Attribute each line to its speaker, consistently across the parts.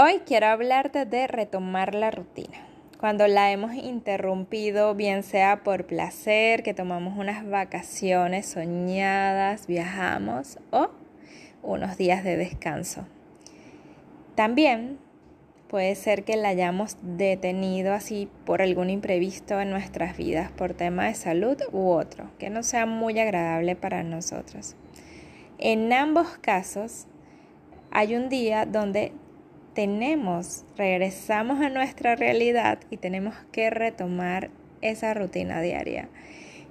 Speaker 1: Hoy quiero hablarte de retomar la rutina. Cuando la hemos interrumpido, bien sea por placer, que tomamos unas vacaciones soñadas, viajamos o unos días de descanso. También puede ser que la hayamos detenido así por algún imprevisto en nuestras vidas, por tema de salud u otro, que no sea muy agradable para nosotros. En ambos casos, hay un día donde tenemos, regresamos a nuestra realidad y tenemos que retomar esa rutina diaria.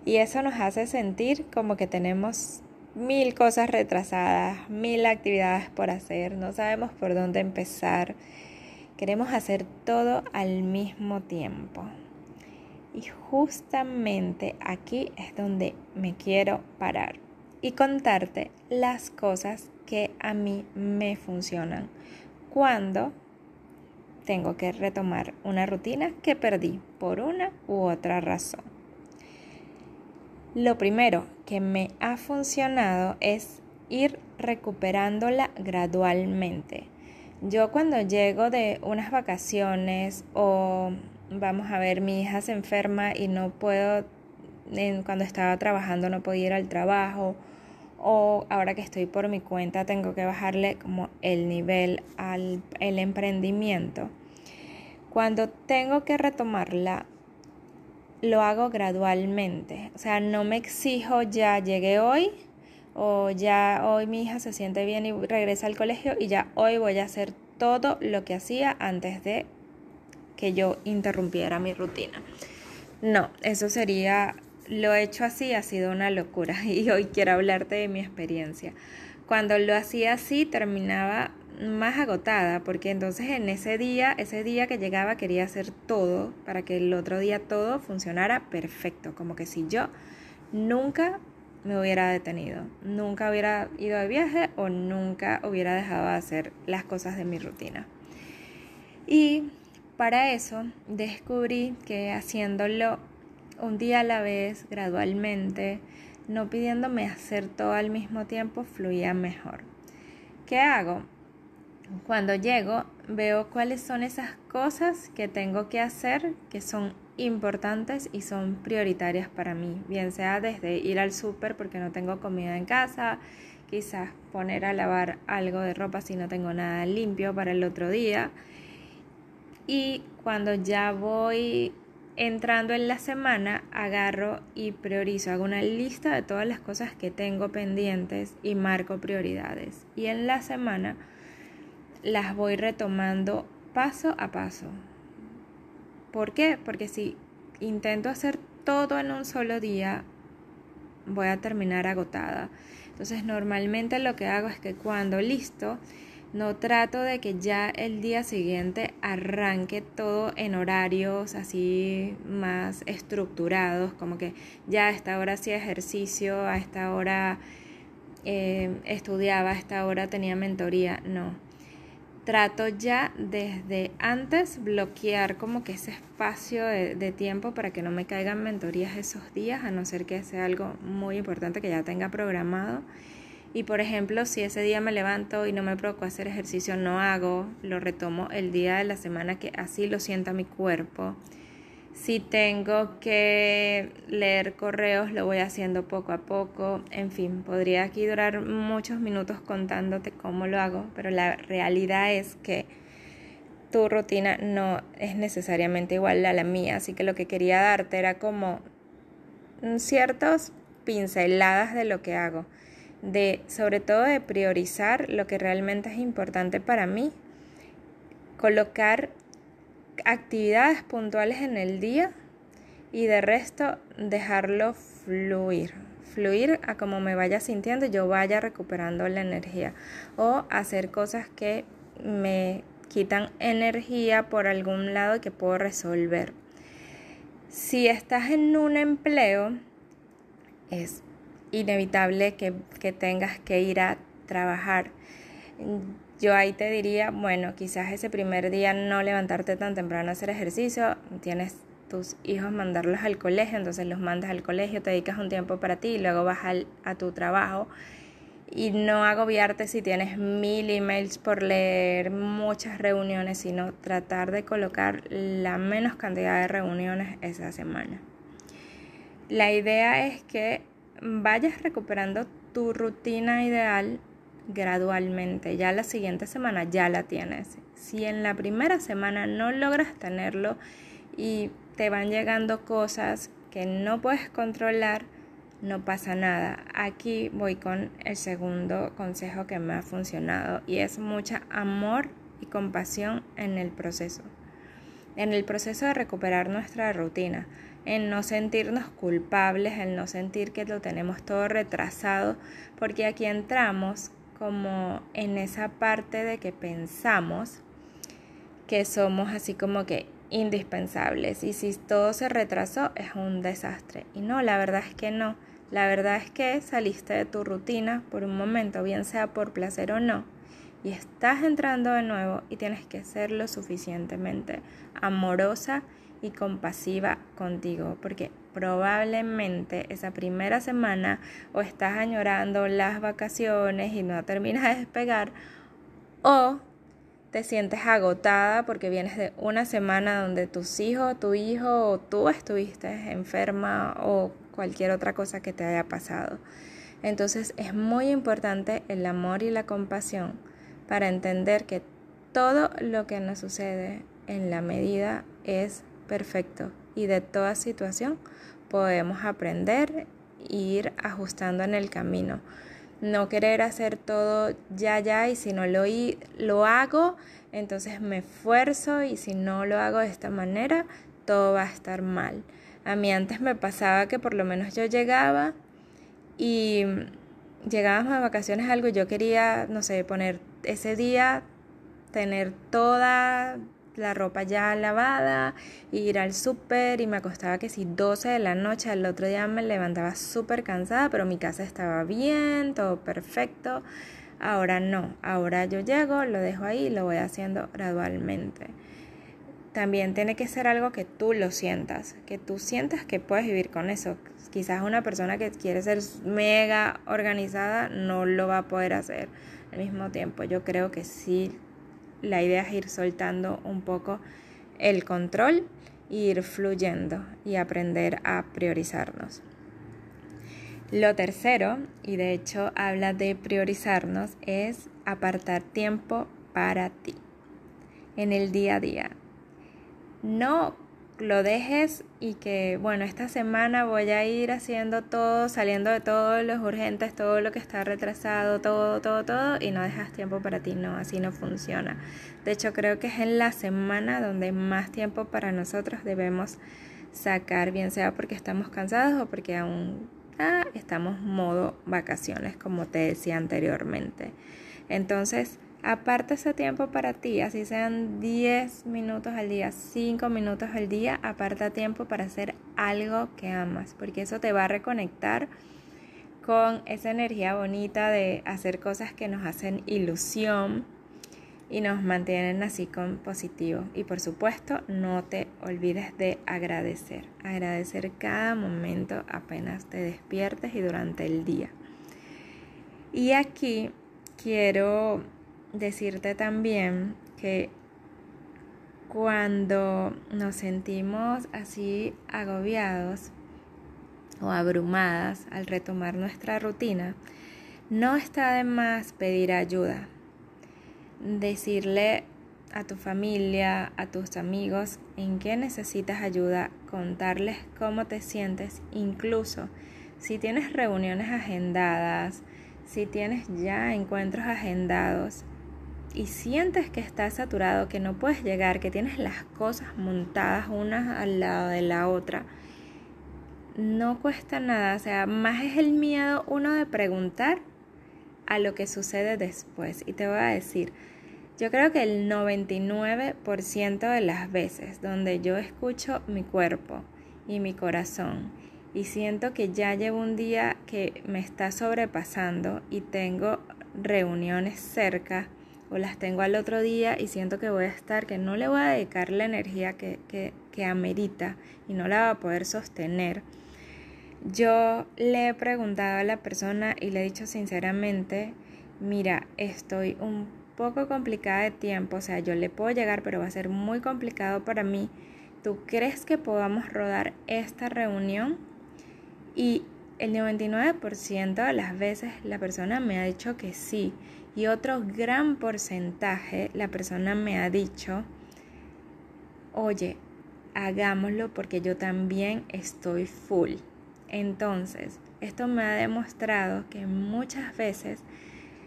Speaker 1: Y eso nos hace sentir como que tenemos mil cosas retrasadas, mil actividades por hacer, no sabemos por dónde empezar. Queremos hacer todo al mismo tiempo. Y justamente aquí es donde me quiero parar y contarte las cosas que a mí me funcionan cuando tengo que retomar una rutina que perdí por una u otra razón. Lo primero que me ha funcionado es ir recuperándola gradualmente. Yo cuando llego de unas vacaciones o vamos a ver, mi hija se enferma y no puedo, cuando estaba trabajando no podía ir al trabajo o ahora que estoy por mi cuenta tengo que bajarle como el nivel al el emprendimiento. Cuando tengo que retomarla, lo hago gradualmente. O sea, no me exijo ya llegué hoy o ya hoy mi hija se siente bien y regresa al colegio y ya hoy voy a hacer todo lo que hacía antes de que yo interrumpiera mi rutina. No, eso sería lo he hecho así ha sido una locura y hoy quiero hablarte de mi experiencia. Cuando lo hacía así terminaba más agotada porque entonces en ese día, ese día que llegaba quería hacer todo para que el otro día todo funcionara perfecto, como que si yo nunca me hubiera detenido, nunca hubiera ido de viaje o nunca hubiera dejado de hacer las cosas de mi rutina. Y para eso descubrí que haciéndolo un día a la vez, gradualmente, no pidiéndome hacer todo al mismo tiempo, fluía mejor. ¿Qué hago? Cuando llego, veo cuáles son esas cosas que tengo que hacer que son importantes y son prioritarias para mí, bien sea desde ir al súper porque no tengo comida en casa, quizás poner a lavar algo de ropa si no tengo nada limpio para el otro día. Y cuando ya voy entrando en la semana, agarro y priorizo, hago una lista de todas las cosas que tengo pendientes y marco prioridades. Y en la semana las voy retomando paso a paso. ¿Por qué? Porque si intento hacer todo en un solo día, voy a terminar agotada. Entonces normalmente lo que hago es que cuando listo, no trato de que ya el día siguiente arranque todo en horarios así más estructurados, como que ya a esta hora hacía ejercicio, a esta hora eh, estudiaba, a esta hora tenía mentoría. No. Trato ya desde antes bloquear como que ese espacio de, de tiempo para que no me caigan mentorías esos días, a no ser que sea algo muy importante que ya tenga programado y por ejemplo, si ese día me levanto y no me provoco hacer ejercicio, no hago, lo retomo el día de la semana que así lo sienta mi cuerpo. Si tengo que leer correos, lo voy haciendo poco a poco. En fin, podría aquí durar muchos minutos contándote cómo lo hago, pero la realidad es que tu rutina no es necesariamente igual a la mía, así que lo que quería darte era como ciertas pinceladas de lo que hago de sobre todo de priorizar lo que realmente es importante para mí, colocar actividades puntuales en el día y de resto dejarlo fluir, fluir a como me vaya sintiendo yo vaya recuperando la energía. O hacer cosas que me quitan energía por algún lado que puedo resolver. Si estás en un empleo, es inevitable que, que tengas que ir a trabajar. Yo ahí te diría, bueno, quizás ese primer día no levantarte tan temprano a hacer ejercicio, tienes tus hijos mandarlos al colegio, entonces los mandas al colegio, te dedicas un tiempo para ti y luego vas a tu trabajo y no agobiarte si tienes mil emails por leer, muchas reuniones, sino tratar de colocar la menos cantidad de reuniones esa semana. La idea es que vayas recuperando tu rutina ideal gradualmente. Ya la siguiente semana ya la tienes. Si en la primera semana no logras tenerlo y te van llegando cosas que no puedes controlar, no pasa nada. Aquí voy con el segundo consejo que me ha funcionado y es mucha amor y compasión en el proceso. En el proceso de recuperar nuestra rutina, en no sentirnos culpables, en no sentir que lo tenemos todo retrasado, porque aquí entramos como en esa parte de que pensamos que somos así como que indispensables y si todo se retrasó es un desastre. Y no, la verdad es que no. La verdad es que saliste de tu rutina por un momento, bien sea por placer o no, y estás entrando de nuevo y tienes que ser lo suficientemente amorosa y compasiva contigo, porque probablemente esa primera semana o estás añorando las vacaciones y no terminas de despegar, o te sientes agotada porque vienes de una semana donde tus hijos, tu hijo o tú estuviste enferma o cualquier otra cosa que te haya pasado. Entonces es muy importante el amor y la compasión para entender que todo lo que nos sucede en la medida es perfecto y de toda situación podemos aprender e ir ajustando en el camino no querer hacer todo ya, ya, y si no lo, lo hago, entonces me esfuerzo y si no lo hago de esta manera, todo va a estar mal. A mí antes me pasaba que por lo menos yo llegaba y llegábamos a vacaciones algo, yo quería, no sé, poner ese día, tener toda la ropa ya lavada, ir al súper y me acostaba que si 12 de la noche, al otro día me levantaba súper cansada, pero mi casa estaba bien, todo perfecto. Ahora no, ahora yo llego, lo dejo ahí y lo voy haciendo gradualmente. También tiene que ser algo que tú lo sientas, que tú sientas que puedes vivir con eso. Quizás una persona que quiere ser mega organizada no lo va a poder hacer al mismo tiempo. Yo creo que sí la idea es ir soltando un poco el control e ir fluyendo y aprender a priorizarnos. Lo tercero, y de hecho habla de priorizarnos, es apartar tiempo para ti en el día a día. No lo dejes y que, bueno, esta semana voy a ir haciendo todo, saliendo de todos los urgentes, todo lo que está retrasado, todo, todo, todo, y no dejas tiempo para ti. No, así no funciona. De hecho, creo que es en la semana donde más tiempo para nosotros debemos sacar, bien sea porque estamos cansados o porque aún ah, estamos modo vacaciones, como te decía anteriormente. Entonces, Aparta ese tiempo para ti, así sean 10 minutos al día, 5 minutos al día, aparta tiempo para hacer algo que amas, porque eso te va a reconectar con esa energía bonita de hacer cosas que nos hacen ilusión y nos mantienen así con positivo. Y por supuesto, no te olvides de agradecer, agradecer cada momento apenas te despiertes y durante el día. Y aquí quiero decirte también que cuando nos sentimos así agobiados o abrumadas al retomar nuestra rutina, no está de más pedir ayuda. Decirle a tu familia, a tus amigos en qué necesitas ayuda, contarles cómo te sientes, incluso si tienes reuniones agendadas, si tienes ya encuentros agendados, y sientes que estás saturado, que no puedes llegar, que tienes las cosas montadas una al lado de la otra, no cuesta nada, o sea, más es el miedo uno de preguntar a lo que sucede después. Y te voy a decir, yo creo que el 99% de las veces donde yo escucho mi cuerpo y mi corazón y siento que ya llevo un día que me está sobrepasando y tengo reuniones cerca o las tengo al otro día y siento que voy a estar, que no le voy a dedicar la energía que, que, que amerita y no la va a poder sostener. Yo le he preguntado a la persona y le he dicho sinceramente, mira, estoy un poco complicada de tiempo, o sea, yo le puedo llegar, pero va a ser muy complicado para mí. ¿Tú crees que podamos rodar esta reunión? Y el 99% de las veces la persona me ha dicho que sí. Y otro gran porcentaje la persona me ha dicho, oye, hagámoslo porque yo también estoy full. Entonces, esto me ha demostrado que muchas veces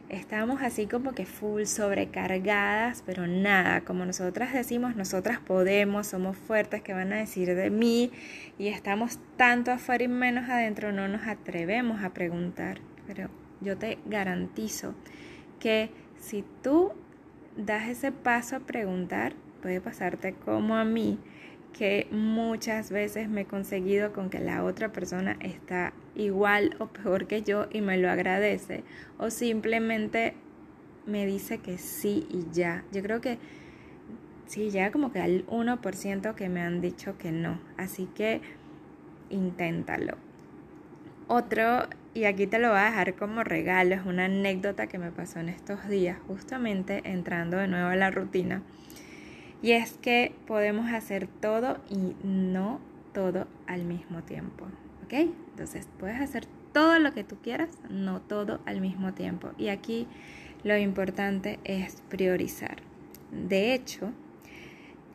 Speaker 1: estamos así como que full sobrecargadas, pero nada, como nosotras decimos, nosotras podemos, somos fuertes, que van a decir de mí? Y estamos tanto afuera y menos adentro, no nos atrevemos a preguntar. Pero yo te garantizo que si tú das ese paso a preguntar, puede pasarte como a mí, que muchas veces me he conseguido con que la otra persona está igual o peor que yo y me lo agradece o simplemente me dice que sí y ya. Yo creo que sí, ya como que al 1% que me han dicho que no. Así que inténtalo. Otro, y aquí te lo voy a dejar como regalo, es una anécdota que me pasó en estos días, justamente entrando de nuevo a la rutina. Y es que podemos hacer todo y no todo al mismo tiempo. ¿Ok? Entonces puedes hacer todo lo que tú quieras, no todo al mismo tiempo. Y aquí lo importante es priorizar. De hecho,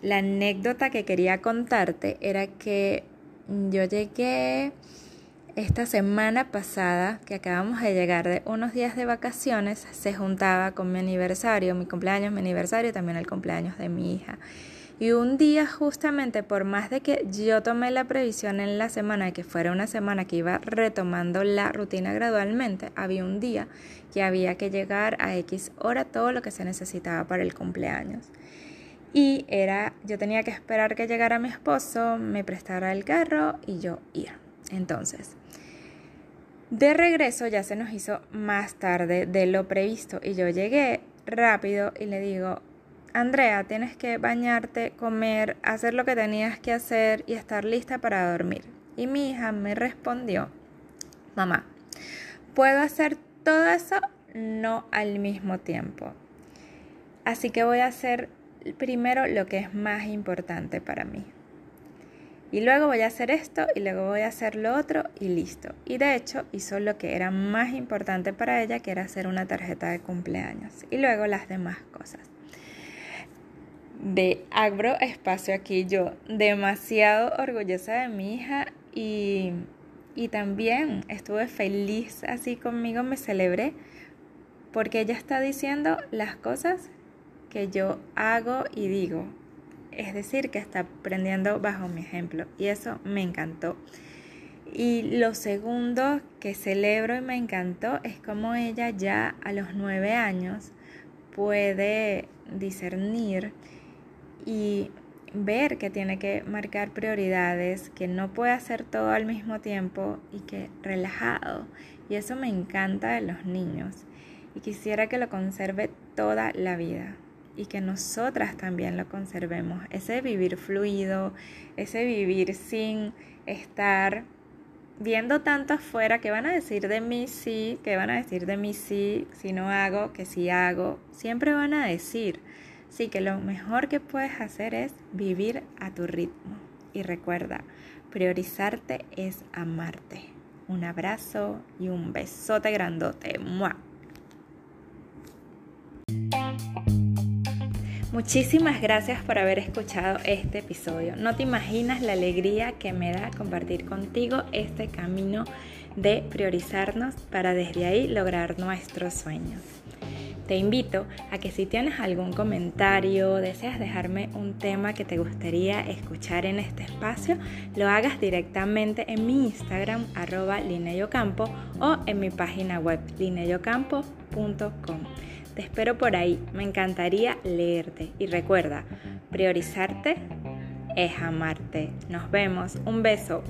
Speaker 1: la anécdota que quería contarte era que yo llegué esta semana pasada, que acabamos de llegar de unos días de vacaciones, se juntaba con mi aniversario, mi cumpleaños, mi aniversario y también el cumpleaños de mi hija. Y un día justamente, por más de que yo tomé la previsión en la semana que fuera una semana que iba retomando la rutina gradualmente, había un día que había que llegar a X hora todo lo que se necesitaba para el cumpleaños. Y era, yo tenía que esperar que llegara mi esposo, me prestara el carro y yo ir. Entonces, de regreso ya se nos hizo más tarde de lo previsto y yo llegué rápido y le digo, Andrea, tienes que bañarte, comer, hacer lo que tenías que hacer y estar lista para dormir. Y mi hija me respondió, mamá, ¿puedo hacer todo eso? No al mismo tiempo. Así que voy a hacer primero lo que es más importante para mí. Y luego voy a hacer esto y luego voy a hacer lo otro y listo. Y de hecho hizo lo que era más importante para ella, que era hacer una tarjeta de cumpleaños. Y luego las demás cosas. De Agro Espacio aquí yo demasiado orgullosa de mi hija y, y también estuve feliz así conmigo, me celebré porque ella está diciendo las cosas que yo hago y digo es decir, que está aprendiendo bajo mi ejemplo y eso me encantó. Y lo segundo que celebro y me encantó es como ella ya a los nueve años puede discernir y ver que tiene que marcar prioridades, que no puede hacer todo al mismo tiempo y que relajado. Y eso me encanta de los niños y quisiera que lo conserve toda la vida y que nosotras también lo conservemos. Ese vivir fluido, ese vivir sin estar viendo tanto afuera que van a decir de mí sí, que van a decir de mí sí, si no hago, que si hago, siempre van a decir. Sí, que lo mejor que puedes hacer es vivir a tu ritmo. Y recuerda, priorizarte es amarte. Un abrazo y un besote grandote. ¡Mua! Muchísimas gracias por haber escuchado este episodio. No te imaginas la alegría que me da compartir contigo este camino de priorizarnos para desde ahí lograr nuestros sueños. Te invito a que si tienes algún comentario, deseas dejarme un tema que te gustaría escuchar en este espacio, lo hagas directamente en mi Instagram arroba lineyocampo o en mi página web lineyocampo.com. Te espero por ahí, me encantaría leerte y recuerda, priorizarte es amarte. Nos vemos, un beso.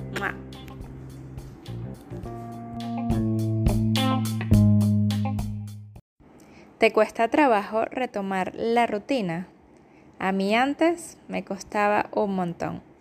Speaker 1: ¿Te cuesta trabajo retomar la rutina? A mí antes me costaba un montón.